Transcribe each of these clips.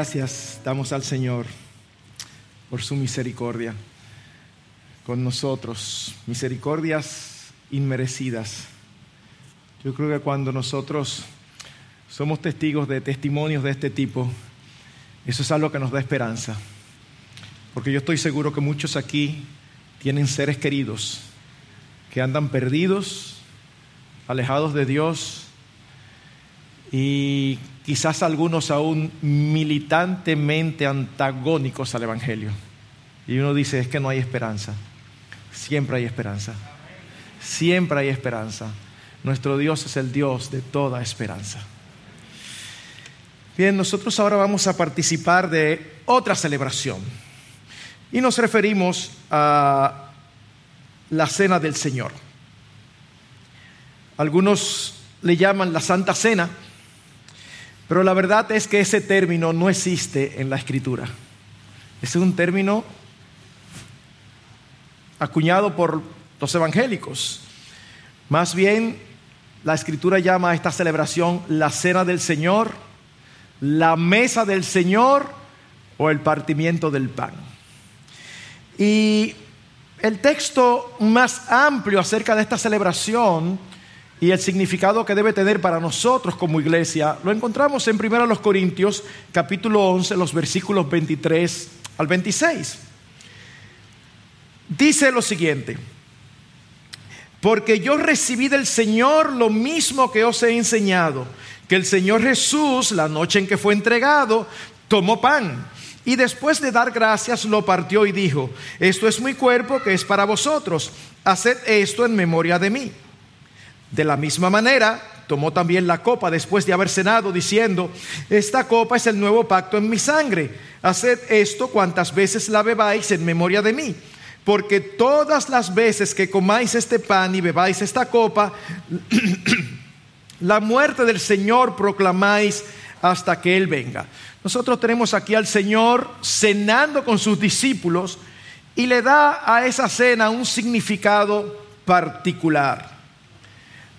Gracias damos al Señor por su misericordia con nosotros, misericordias inmerecidas. Yo creo que cuando nosotros somos testigos de testimonios de este tipo, eso es algo que nos da esperanza. Porque yo estoy seguro que muchos aquí tienen seres queridos que andan perdidos, alejados de Dios y quizás algunos aún militantemente antagónicos al Evangelio. Y uno dice, es que no hay esperanza. Siempre hay esperanza. Siempre hay esperanza. Nuestro Dios es el Dios de toda esperanza. Bien, nosotros ahora vamos a participar de otra celebración. Y nos referimos a la Cena del Señor. Algunos le llaman la Santa Cena, pero la verdad es que ese término no existe en la Escritura. Es un término acuñado por los evangélicos. Más bien, la Escritura llama a esta celebración la Cena del Señor, la Mesa del Señor o el partimiento del pan. Y el texto más amplio acerca de esta celebración y el significado que debe tener para nosotros como iglesia lo encontramos en 1 Corintios capítulo 11 los versículos 23 al 26. Dice lo siguiente, porque yo recibí del Señor lo mismo que os he enseñado, que el Señor Jesús, la noche en que fue entregado, tomó pan y después de dar gracias lo partió y dijo, esto es mi cuerpo que es para vosotros, haced esto en memoria de mí. De la misma manera, tomó también la copa después de haber cenado, diciendo, esta copa es el nuevo pacto en mi sangre, haced esto cuantas veces la bebáis en memoria de mí. Porque todas las veces que comáis este pan y bebáis esta copa, la muerte del Señor proclamáis hasta que Él venga. Nosotros tenemos aquí al Señor cenando con sus discípulos y le da a esa cena un significado particular.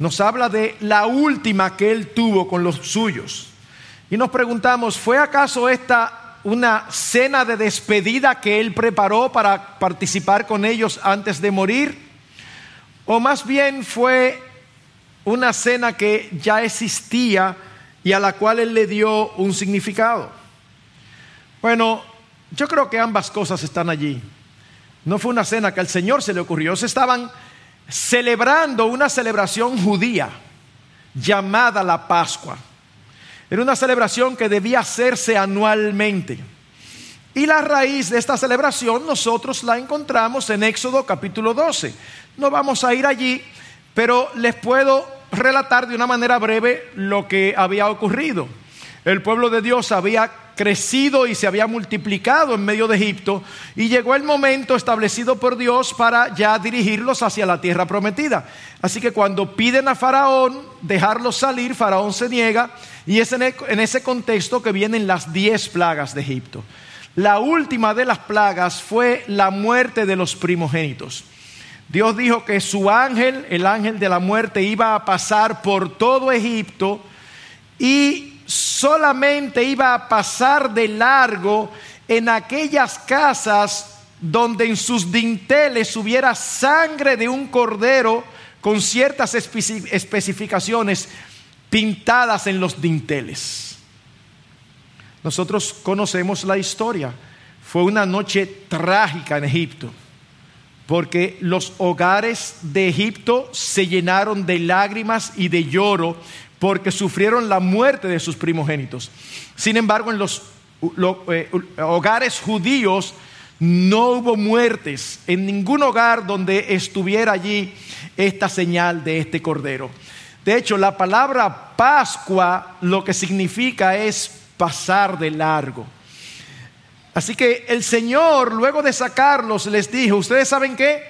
Nos habla de la última que Él tuvo con los suyos. Y nos preguntamos, ¿fue acaso esta una cena de despedida que Él preparó para participar con ellos antes de morir? ¿O más bien fue una cena que ya existía? y a la cual él le dio un significado. Bueno, yo creo que ambas cosas están allí. No fue una cena que al Señor se le ocurrió, se estaban celebrando una celebración judía llamada la Pascua. Era una celebración que debía hacerse anualmente. Y la raíz de esta celebración nosotros la encontramos en Éxodo capítulo 12. No vamos a ir allí, pero les puedo relatar de una manera breve lo que había ocurrido. El pueblo de Dios había crecido y se había multiplicado en medio de Egipto y llegó el momento establecido por Dios para ya dirigirlos hacia la tierra prometida. Así que cuando piden a Faraón dejarlos salir, Faraón se niega y es en ese contexto que vienen las diez plagas de Egipto. La última de las plagas fue la muerte de los primogénitos. Dios dijo que su ángel, el ángel de la muerte, iba a pasar por todo Egipto y solamente iba a pasar de largo en aquellas casas donde en sus dinteles hubiera sangre de un cordero con ciertas especificaciones pintadas en los dinteles. Nosotros conocemos la historia. Fue una noche trágica en Egipto porque los hogares de Egipto se llenaron de lágrimas y de lloro porque sufrieron la muerte de sus primogénitos. Sin embargo, en los eh, hogares judíos no hubo muertes, en ningún hogar donde estuviera allí esta señal de este cordero. De hecho, la palabra Pascua lo que significa es pasar de largo. Así que el Señor, luego de sacarlos, les dijo, ustedes saben qué,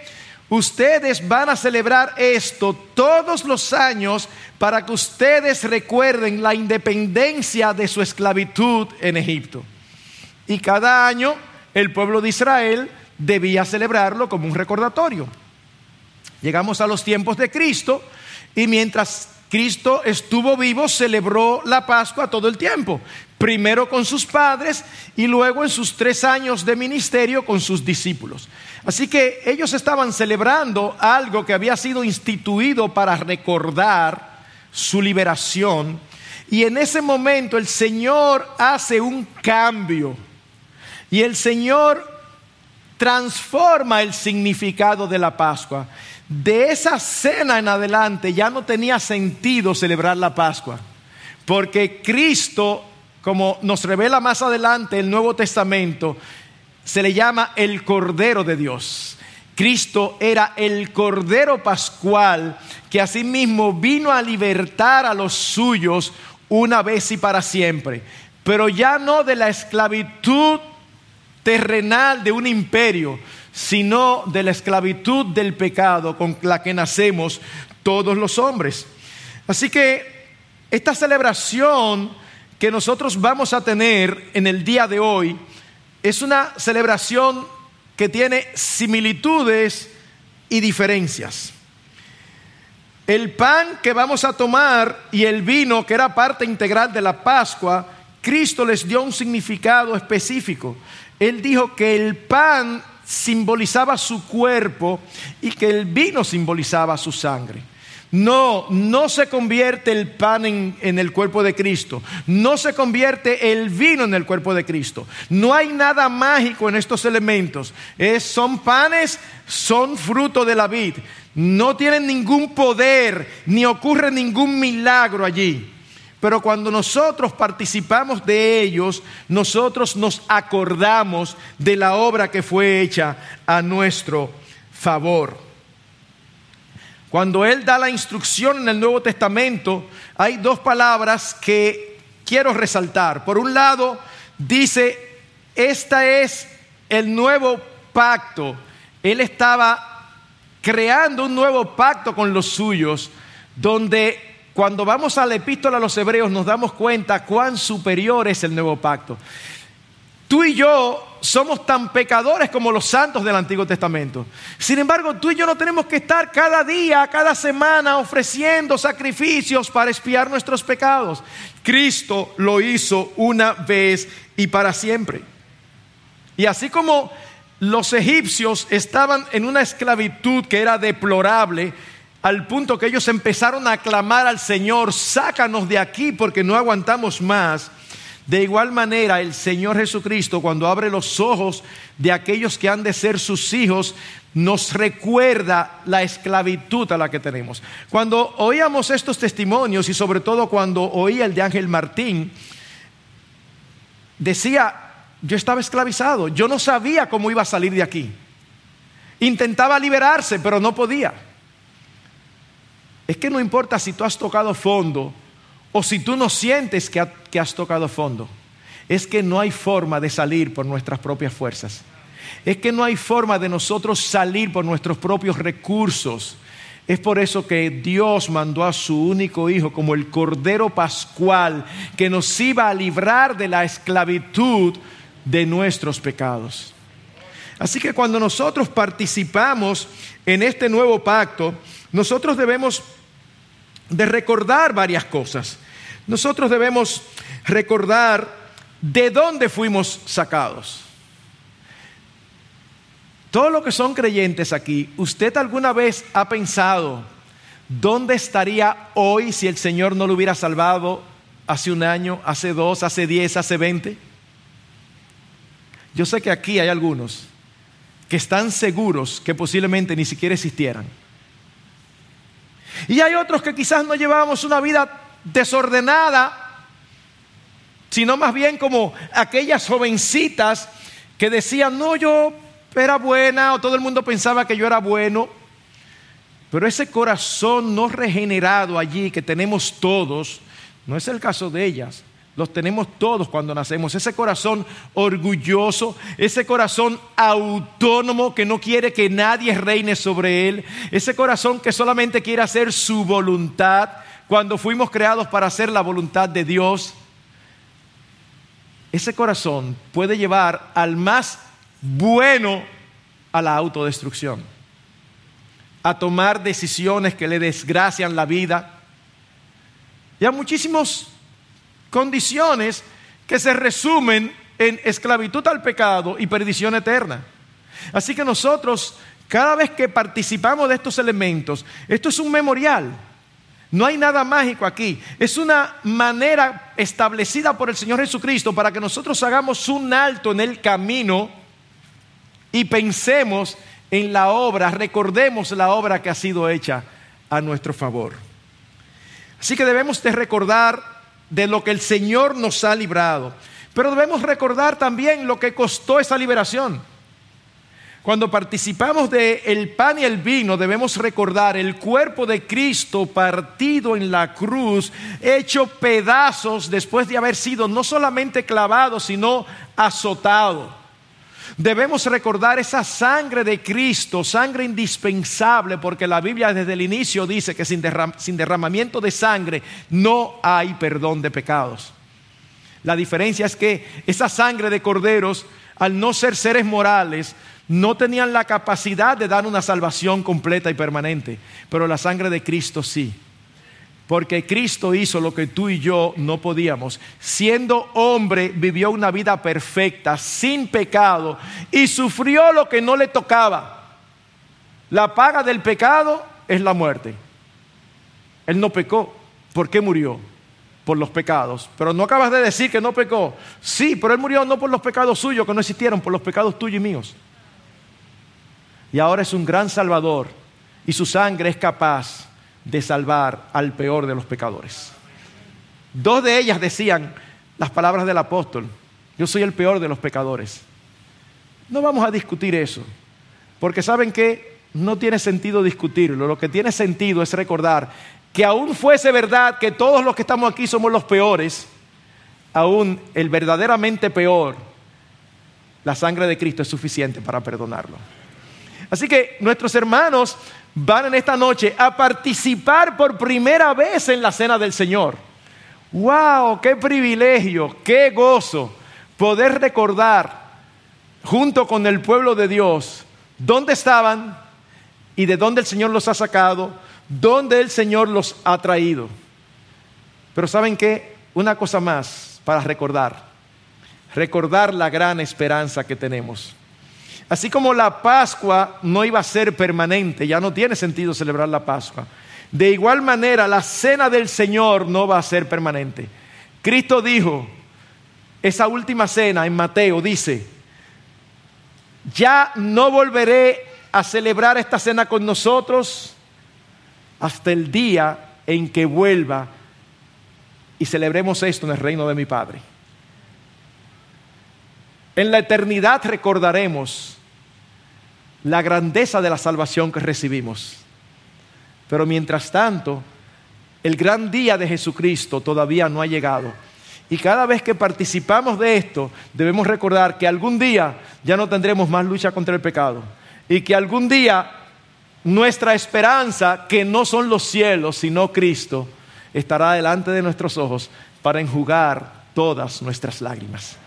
ustedes van a celebrar esto todos los años para que ustedes recuerden la independencia de su esclavitud en Egipto. Y cada año el pueblo de Israel debía celebrarlo como un recordatorio. Llegamos a los tiempos de Cristo y mientras Cristo estuvo vivo, celebró la Pascua todo el tiempo. primero con sus padres y luego en sus tres años de ministerio con sus discípulos. Así que ellos estaban celebrando algo que había sido instituido para recordar su liberación. Y en ese momento el Señor hace un cambio. Y el Señor transforma el significado de la Pascua. De esa cena en adelante ya no tenía sentido celebrar la Pascua. Porque Cristo, como nos revela más adelante el Nuevo Testamento, se le llama el Cordero de Dios. Cristo era el Cordero Pascual que asimismo vino a libertar a los suyos una vez y para siempre, pero ya no de la esclavitud terrenal de un imperio, sino de la esclavitud del pecado con la que nacemos todos los hombres. Así que esta celebración que nosotros vamos a tener en el día de hoy, es una celebración que tiene similitudes y diferencias. El pan que vamos a tomar y el vino que era parte integral de la Pascua, Cristo les dio un significado específico. Él dijo que el pan simbolizaba su cuerpo y que el vino simbolizaba su sangre. No, no se convierte el pan en, el cuerpo de Cristo. No se convierte el vino en el cuerpo de Cristo. No hay nada mágico en estos elementos. son panes, son fruto de la vid. No tienen ningún poder, ni ocurre ningún milagro allí. Pero cuando nosotros participamos de ellos, nosotros nos acordamos de la obra que fue hecha a nuestro favor. Cuando Él da la instrucción en el Nuevo Testamento, hay dos palabras que quiero resaltar. Por un lado, dice, esta es el nuevo pacto. Él estaba creando un nuevo pacto con los suyos, donde cuando vamos a la epístola a los hebreos nos damos cuenta cuán superior es el nuevo pacto. Tú y yo somos tan pecadores como los santos del Antiguo Testamento. Sin embargo, tú y yo no tenemos que estar cada día, cada semana ofreciendo sacrificios para espiar nuestros pecados. Cristo lo hizo una vez y para siempre. Y así como los egipcios estaban en una esclavitud que era deplorable, al punto que ellos empezaron a clamar al Señor, sácanos de aquí porque no aguantamos más. De igual manera, el Señor Jesucristo, cuando abre los ojos de aquellos que han de ser sus hijos, nos recuerda la esclavitud a la que tenemos. Cuando oíamos estos testimonios y sobre todo cuando oí el de Ángel Martín, decía, yo estaba esclavizado, yo no sabía cómo iba a salir de aquí. Intentaba liberarse, pero no podía. Es que no importa si tú has tocado fondo, o si tú no sientes que, has tocado fondo, es que no hay forma de salir por nuestras propias fuerzas. Es que no hay forma de nosotros salir por nuestros propios recursos. Es por eso que Dios mandó a su único Hijo como el Cordero Pascual que nos iba a librar de la esclavitud de nuestros pecados. Así que cuando nosotros participamos en este nuevo pacto, nosotros debemos de recordar varias cosas. Nosotros debemos recordar de dónde fuimos sacados. Todos los que son creyentes aquí, ¿usted alguna vez ha pensado dónde estaría hoy si el Señor no lo hubiera salvado hace un año, hace dos, hace diez, hace veinte? Yo sé que aquí hay algunos que están seguros que posiblemente ni siquiera existieran. Y hay otros que quizás no llevábamos una vida desordenada, sino más bien como aquellas jovencitas que decían, no, yo era buena, o todo el mundo pensaba que yo era bueno. Pero ese corazón no regenerado allí que tenemos todos, no es el caso de ellas, los tenemos todos cuando nacemos. Ese corazón orgulloso, ese corazón autónomo que no quiere que nadie reine sobre él, ese corazón que solamente quiere hacer su voluntad cuando fuimos creados para hacer la voluntad de Dios. Ese corazón puede llevar al más bueno a la autodestrucción, a tomar decisiones que le desgracian la vida. Y a muchísimos condiciones que se resumen en esclavitud al pecado y perdición eterna. Así que nosotros, cada vez que participamos de estos elementos, esto es un memorial. No hay nada mágico aquí. Es una manera establecida por el Señor Jesucristo para que nosotros hagamos un alto en el camino y pensemos en la obra, recordemos la obra que ha sido hecha a nuestro favor. Así que debemos de recordar de lo que el Señor nos ha librado, pero debemos recordar también lo que costó esa liberación. Cuando participamos del el pan y el vino, debemos recordar el cuerpo de Cristo partido en la cruz, hecho pedazos después de haber sido no solamente clavado, sino azotado. Debemos recordar esa sangre de Cristo, sangre indispensable, porque la Biblia desde el inicio dice que sin, sin derramamiento de sangre no hay perdón de pecados. La diferencia es que esa sangre de corderos, al no ser seres morales, no tenían la capacidad de dar una salvación completa y permanente, pero la sangre de Cristo sí. Porque Cristo hizo lo que tú y yo no podíamos. Siendo hombre, vivió una vida perfecta, sin pecado, y sufrió lo que no le tocaba. La paga del pecado es la muerte. Él no pecó. ¿Por qué murió? Por los pecados. Pero no acabas de decir que no pecó. Sí, pero Él murió no por los pecados suyos que no existieron, por los pecados tuyos y míos y ahora es un gran salvador y su sangre es capaz de salvar al peor de los pecadores. Dos de ellas decían las palabras del apóstol, yo soy el peor de los pecadores. No vamos a discutir eso, porque saben que no tiene sentido discutirlo, lo que tiene sentido es recordar que aún fuese verdad que todos los que estamos aquí somos los peores, aún el verdaderamente peor, la sangre de Cristo es suficiente para perdonarlo. Así que nuestros hermanos van en esta noche a participar por primera vez en la cena del Señor. ¡Wow! ¡Qué privilegio! ¡Qué gozo! Poder recordar junto con el pueblo de Dios dónde estaban y de dónde el Señor los ha sacado, dónde el Señor los ha traído. Pero ¿saben qué? Una cosa más para recordar. Recordar la gran esperanza que tenemos. Así como la Pascua no iba a ser permanente, ya no tiene sentido celebrar la Pascua. De igual manera, la cena del Señor no va a ser permanente. Cristo dijo, esa última cena en Mateo dice, ya no volveré a celebrar esta cena con nosotros hasta el día en que vuelva y celebremos esto en el reino de mi Padre. En la eternidad recordaremos la grandeza de la salvación que recibimos. Pero mientras tanto, el gran día de Jesucristo todavía no ha llegado. Y cada vez que participamos de esto, debemos recordar que algún día ya no tendremos más lucha contra el pecado. Y que algún día nuestra esperanza, que no son los cielos, sino Cristo, estará delante de nuestros ojos para enjugar todas nuestras lágrimas.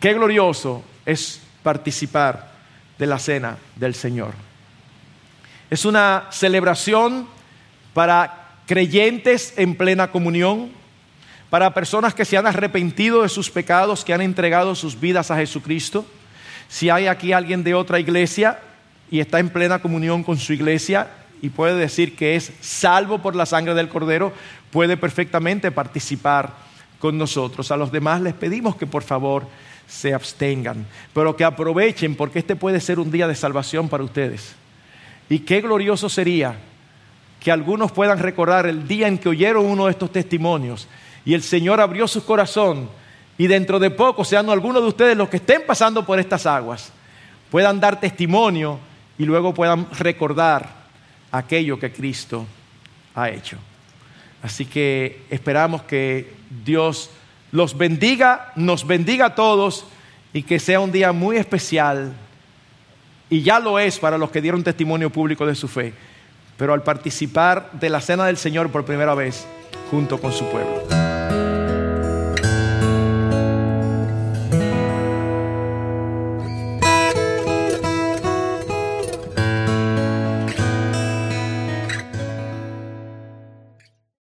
Qué glorioso es participar de la cena del Señor. Es una celebración para creyentes en plena comunión, para personas que se han arrepentido de sus pecados, que han entregado sus vidas a Jesucristo. Si hay aquí alguien de otra iglesia y está en plena comunión con su iglesia y puede decir que es salvo por la sangre del Cordero, puede perfectamente participar con nosotros. A los demás les pedimos que por favor se abstengan, pero que aprovechen porque este puede ser un día de salvación para ustedes. Y qué glorioso sería que algunos puedan recordar el día en que oyeron uno de estos testimonios y el Señor abrió su corazón y dentro de poco sean algunos de ustedes los que estén pasando por estas aguas, puedan dar testimonio y luego puedan recordar aquello que Cristo ha hecho. Así que esperamos que Dios los bendiga, nos bendiga a todos y que sea un día muy especial. Y ya lo es para los que dieron testimonio público de su fe, pero al participar de la cena del Señor por primera vez junto con su pueblo.